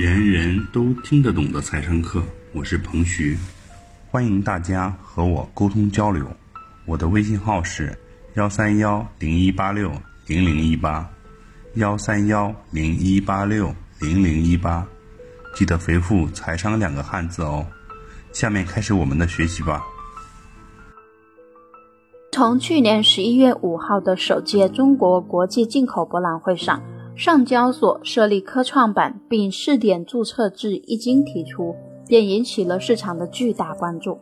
人人都听得懂的财商课，我是彭徐，欢迎大家和我沟通交流。我的微信号是幺三幺零一八六零零一八，幺三幺零一八六零零一八，记得回复“财商”两个汉字哦。下面开始我们的学习吧。从去年十一月五号的首届中国国际进口博览会上，上交所设立科创板并试点注册制一经提出，便引起了市场的巨大关注。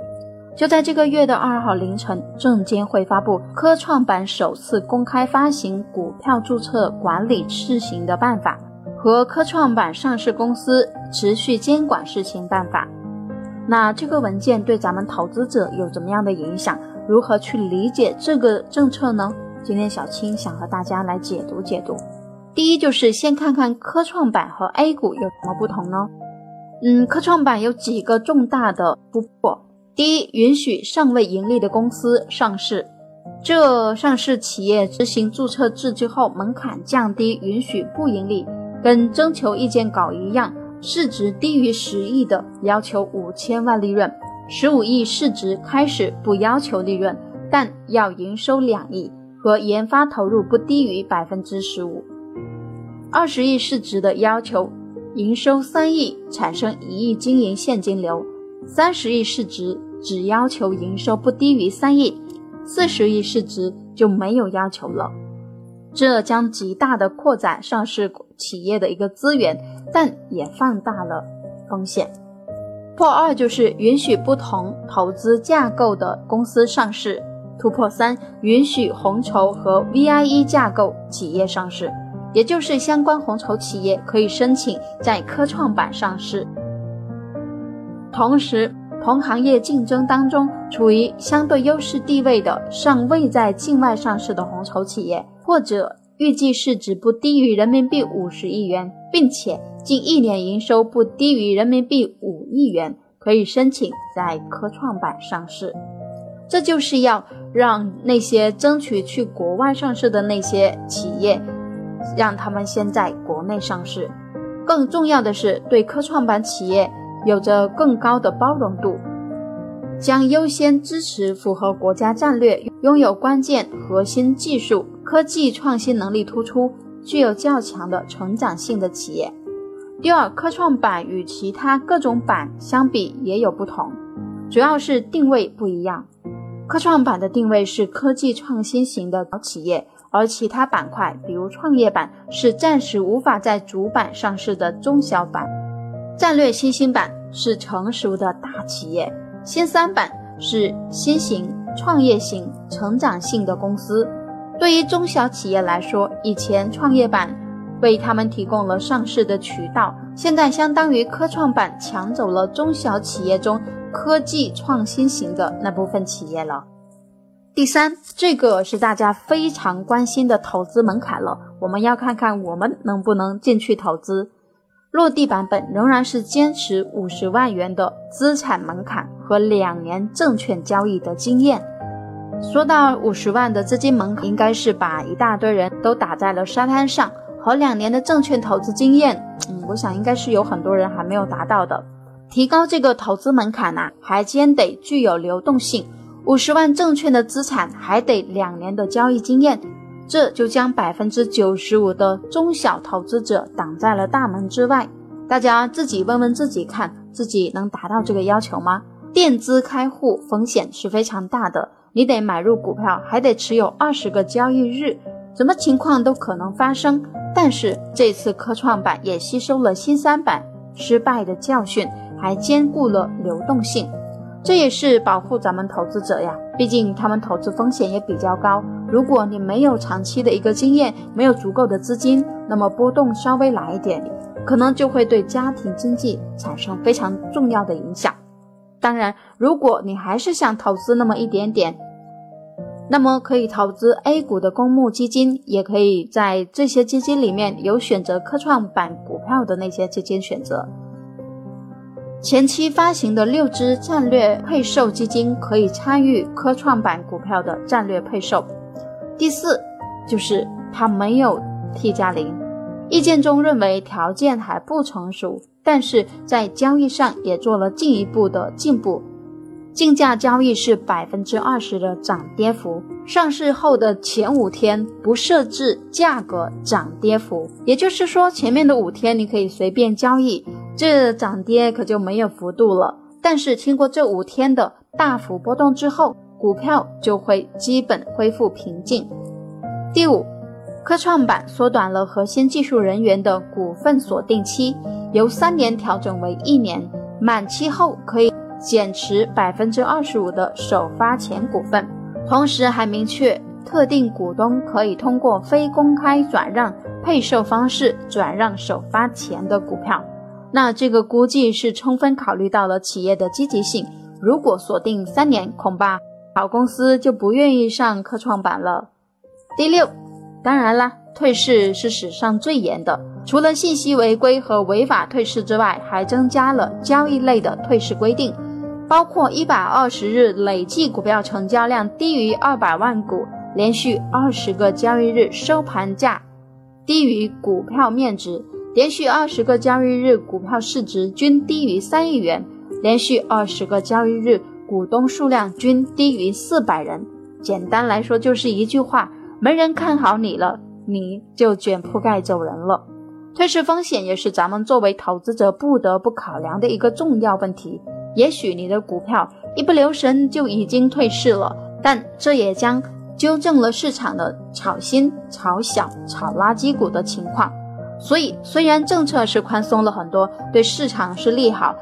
就在这个月的二号凌晨，证监会发布科创板首次公开发行股票注册管理试行的办法和科创板上市公司持续监管试行办法。那这个文件对咱们投资者有怎么样的影响？如何去理解这个政策呢？今天小青想和大家来解读解读。第一，就是先看看科创板和 A 股有什么不同呢？嗯，科创板有几个重大的突破。第一，允许尚未盈利的公司上市。这上市企业执行注册制之后，门槛降低，允许不盈利，跟征求意见稿一样，市值低于十亿的要求五千万利润。十五亿市值开始不要求利润，但要营收两亿和研发投入不低于百分之十五。二十亿市值的要求营收三亿，产生一亿经营现金流。三十亿市值只要求营收不低于三亿，四十亿市值就没有要求了。这将极大的扩展上市企业的一个资源，但也放大了风险。破二就是允许不同投资架构的公司上市。突破三，允许红筹和 VIE 架构企业上市，也就是相关红筹企业可以申请在科创板上市。同时，同行业竞争当中处于相对优势地位的尚未在境外上市的红筹企业，或者预计市值不低于人民币五十亿元，并且。近一年营收不低于人民币五亿元，可以申请在科创板上市。这就是要让那些争取去国外上市的那些企业，让他们先在国内上市。更重要的是，对科创板企业有着更高的包容度，将优先支持符合国家战略、拥有关键核心技术、科技创新能力突出、具有较强的成长性的企业。第二，科创板与其他各种板相比也有不同，主要是定位不一样。科创板的定位是科技创新型的企业，而其他板块，比如创业板，是暂时无法在主板上市的中小板。战略新兴板是成熟的大企业，新三板是新型创业型、成长性的公司。对于中小企业来说，以前创业板。为他们提供了上市的渠道，现在相当于科创板抢走了中小企业中科技创新型的那部分企业了。第三，这个是大家非常关心的投资门槛了，我们要看看我们能不能进去投资。落地版本仍然是坚持五十万元的资产门槛和两年证券交易的经验。说到五十万的资金门槛，应该是把一大堆人都打在了沙滩上。和两年的证券投资经验，嗯，我想应该是有很多人还没有达到的。提高这个投资门槛呐，还兼得具有流动性。五十万证券的资产还得两年的交易经验，这就将百分之九十五的中小投资者挡在了大门之外。大家自己问问自己，看自己能达到这个要求吗？垫资开户风险是非常大的，你得买入股票，还得持有二十个交易日，什么情况都可能发生。但是这次科创板也吸收了新三板失败的教训，还兼顾了流动性，这也是保护咱们投资者呀。毕竟他们投资风险也比较高。如果你没有长期的一个经验，没有足够的资金，那么波动稍微来一点，可能就会对家庭经济产生非常重要的影响。当然，如果你还是想投资那么一点点。那么可以投资 A 股的公募基金，也可以在这些基金里面有选择科创板股票的那些基金选择。前期发行的六只战略配售基金可以参与科创板股票的战略配售。第四，就是它没有 T 加零，意见中认为条件还不成熟，但是在交易上也做了进一步的进步。竞价交易是百分之二十的涨跌幅，上市后的前五天不设置价格涨跌幅，也就是说前面的五天你可以随便交易，这涨跌可就没有幅度了。但是经过这五天的大幅波动之后，股票就会基本恢复平静。第五，科创板缩短了核心技术人员的股份锁定期，由三年调整为一年，满期后可以。减持百分之二十五的首发前股份，同时还明确特定股东可以通过非公开转让配售方式转让首发前的股票。那这个估计是充分考虑到了企业的积极性。如果锁定三年，恐怕好公司就不愿意上科创板了。第六，当然啦，退市是史上最严的，除了信息违规和违法退市之外，还增加了交易类的退市规定。包括一百二十日累计股票成交量低于二百万股，连续二十个交易日收盘价低于股票面值，连续二十个交易日股票市值均低于三亿元，连续二十个交易日股东数量均低于四百人。简单来说，就是一句话：没人看好你了，你就卷铺盖走人了。退市风险也是咱们作为投资者不得不考量的一个重要问题。也许你的股票一不留神就已经退市了，但这也将纠正了市场的炒新、炒小、炒垃圾股的情况。所以，虽然政策是宽松了很多，对市场是利好，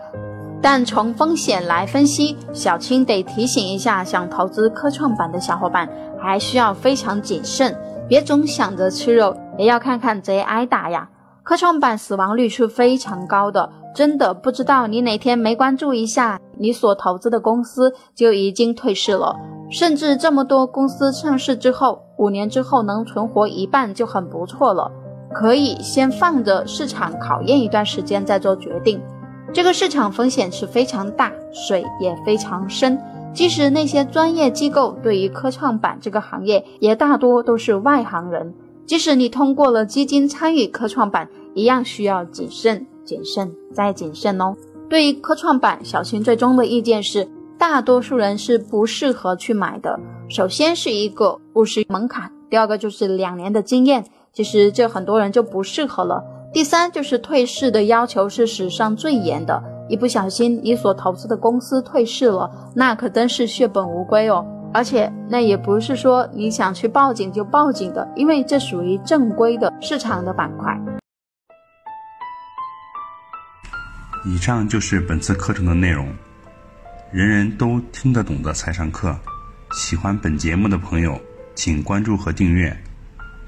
但从风险来分析，小青得提醒一下想投资科创板的小伙伴，还需要非常谨慎，别总想着吃肉，也要看看贼挨打呀。科创板死亡率是非常高的。真的不知道你哪天没关注一下，你所投资的公司就已经退市了。甚至这么多公司上市之后，五年之后能存活一半就很不错了。可以先放着市场考验一段时间再做决定。这个市场风险是非常大，水也非常深。即使那些专业机构对于科创板这个行业也大多都是外行人。即使你通过了基金参与科创板，一样需要谨慎。谨慎再谨慎哦。对于科创板，小新最终的意见是，大多数人是不适合去买的。首先是一个务实门槛，第二个就是两年的经验，其实这很多人就不适合了。第三就是退市的要求是史上最严的，一不小心你所投资的公司退市了，那可真是血本无归哦。而且那也不是说你想去报警就报警的，因为这属于正规的市场的板块。以上就是本次课程的内容，人人都听得懂的财商课。喜欢本节目的朋友，请关注和订阅。